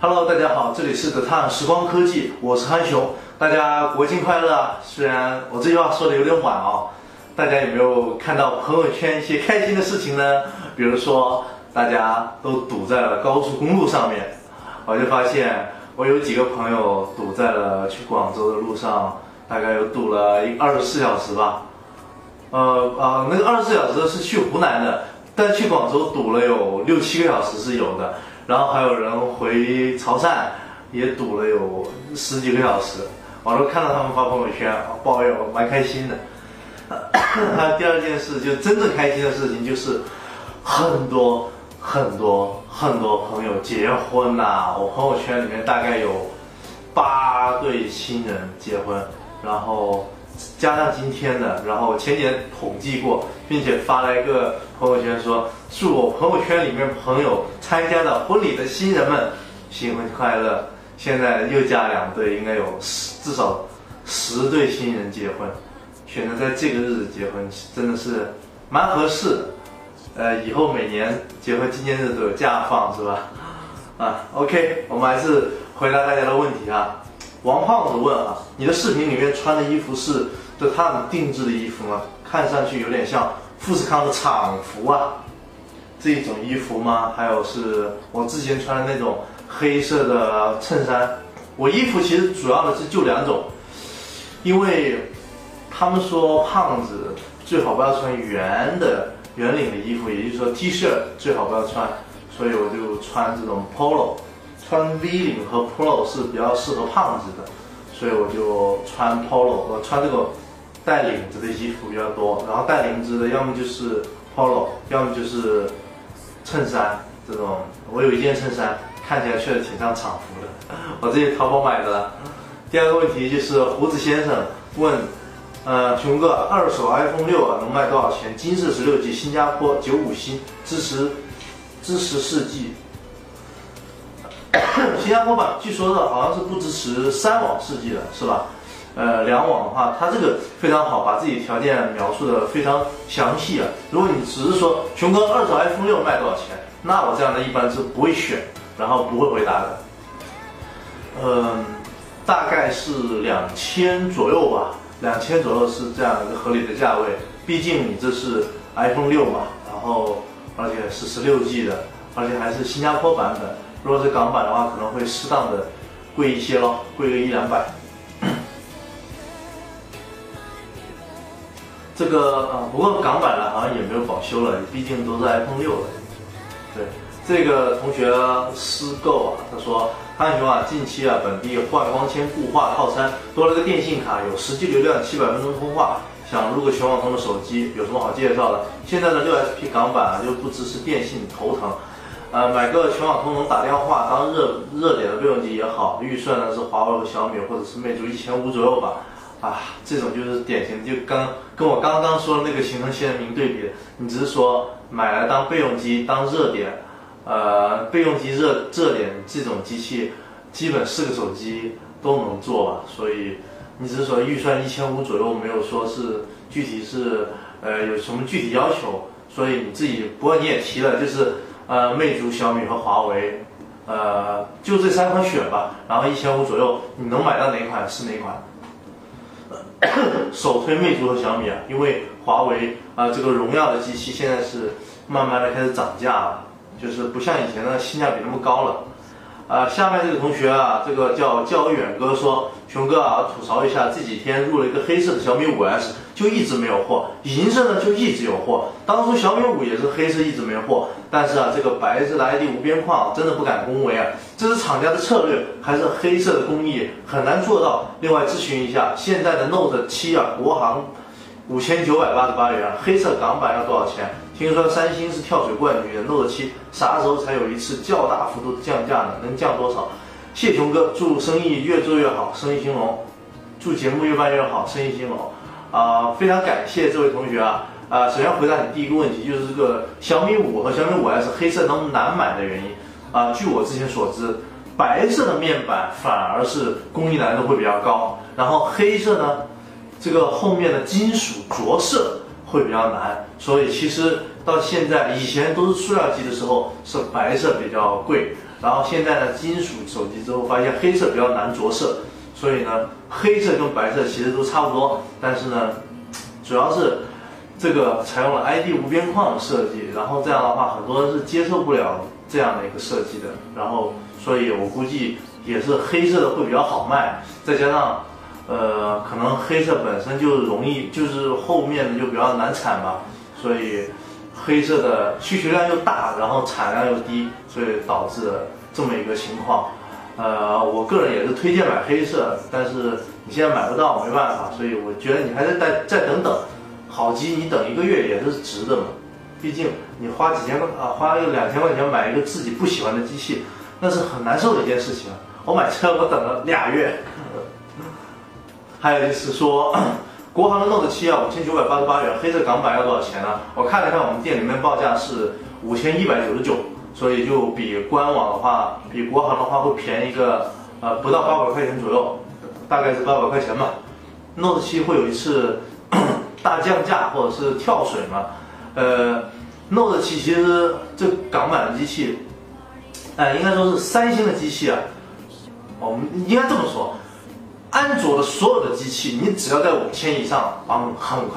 Hello，大家好，这里是 The Time 时光科技，我是憨熊，大家国庆快乐啊！虽然我这句话说的有点晚哦，大家有没有看到朋友圈一些开心的事情呢？比如说，大家都堵在了高速公路上面，我就发现我有几个朋友堵在了去广州的路上，大概有堵了一二十四小时吧。呃啊，那个二十四小时是去湖南的，但去广州堵了有六七个小时是有的。然后还有人回潮汕，也堵了有十几个小时，我都看到他们发朋友圈抱怨，蛮开心的。还 有第二件事，就真正开心的事情，就是很多很多很多朋友结婚呐！我朋友圈里面大概有八对新人结婚，然后。加上今天的，然后前几天统计过，并且发了一个朋友圈说，祝我朋友圈里面朋友参加的婚礼的新人们新婚快乐。现在又加两对，应该有十至少十对新人结婚，选择在这个日子结婚，真的是蛮合适。呃，以后每年结婚纪念日都有假放，是吧？啊，OK，我们还是回答大家的问题啊。王胖子问啊，你的视频里面穿的衣服是的他们定制的衣服吗？看上去有点像富士康的厂服啊，这一种衣服吗？还有是我之前穿的那种黑色的衬衫。我衣服其实主要的是就两种，因为他们说胖子最好不要穿圆的圆领的衣服，也就是说 T 恤最好不要穿，所以我就穿这种 Polo。穿 V 领和 Polo 是比较适合胖子的，所以我就穿 Polo，我穿这个带领子的衣服比较多。然后带领子的要么就是 Polo，要么就是衬衫这种。我有一件衬衫，看起来确实挺像厂服的，我自己淘宝买的。第二个问题就是胡子先生问，呃，熊哥，二手 iPhone 六啊能卖多少钱？金色十六 G，新加坡九五新，支持支持四 G。新加坡版据说的好像是不支持三网四 G 的，是吧？呃，两网的话，它这个非常好，把自己条件描述的非常详细啊。如果你只是说熊哥二手 iPhone 六卖多少钱，那我这样的一般是不会选，然后不会回答的。嗯，大概是两千左右吧，两千左右是这样一个合理的价位。毕竟你这是 iPhone 六嘛，然后而且是十六 G 的，而且还是新加坡版本。如果是港版的话，可能会适当的贵一些咯，贵个一两百。这个啊，不过港版的好像也没有保修了，毕竟都是 iPhone 六了。对，这个同学私购啊，他说：汉雄啊，近期啊，本地换光纤固话套餐多了个电信卡，有实际流量，七百分钟通话，想入个全网通的手机，有什么好介绍的？现在的六 SP 港版啊，又不支持电信，头疼。呃，买个全网通能打电话当热热点的备用机也好，预算呢是华为和小米或者是魅族一千五左右吧。啊，这种就是典型，就刚跟我刚刚说的那个形成鲜明对比。你只是说买来当备用机当热点，呃，备用机热热点这种机器，基本四个手机都能做吧。所以你只是说预算一千五左右，没有说是具体是呃有什么具体要求。所以你自己，不过你也提了，就是。呃，魅族、小米和华为，呃，就这三款选吧。然后一千五左右，你能买到哪款是哪款。首推魅族和小米啊，因为华为啊，这个荣耀的机器现在是慢慢的开始涨价了，就是不像以前的性价比那么高了。啊，下面这个同学啊，这个叫叫远哥说，熊哥啊，吐槽一下，这几天入了一个黑色的小米五 S，就一直没有货，银色呢就一直有货。当初小米五也是黑色，一直没货，但是啊，这个白色的 ID 无边框真的不敢恭维啊，这是厂家的策略，还是黑色的工艺很难做到。另外咨询一下，现在的 Note 七啊，国行五千九百八十八元，黑色港版要多少钱？听说三星是跳水冠军，Note 7啥时候才有一次较大幅度的降价呢？能降多少？谢熊哥，祝生意越做越好，生意兴隆，祝节目越办越好，生意兴隆。啊，非常感谢这位同学啊！啊，首先回答你第一个问题，就是这个小米五和小米五 S 黑色能难买的原因啊。据我之前所知，白色的面板反而是工艺难度会比较高，然后黑色呢，这个后面的金属着色会比较难，所以其实到现在以前都是塑料机的时候是白色比较贵，然后现在呢金属手机之后发现黑色比较难着色，所以呢黑色跟白色其实都差不多，但是呢主要是这个采用了 ID 无边框的设计，然后这样的话很多人是接受不了这样的一个设计的，然后所以我估计也是黑色的会比较好卖，再加上。呃，可能黑色本身就容易，就是后面的就比较难产嘛，所以黑色的需求量又大，然后产量又低，所以导致这么一个情况。呃，我个人也是推荐买黑色，但是你现在买不到，没办法，所以我觉得你还是再再等等，好机你等一个月也是值的嘛，毕竟你花几千块啊，花个两千块钱买一个自己不喜欢的机器，那是很难受的一件事情。我买车我等了俩月。还有就是说，国行的 Note 7啊，五千九百八十八元，黑色港版要多少钱呢？我看了看我们店里面报价是五千一百九十九，所以就比官网的话，比国行的话会便宜一个呃不到八百块钱左右，大概是八百块钱吧。Note 7会有一次 大降价或者是跳水嘛？呃，Note 7其实这港版的机器，哎，应该说是三星的机器啊，我们应该这么说。安卓的所有的机器，你只要在五千以上，啊，很快。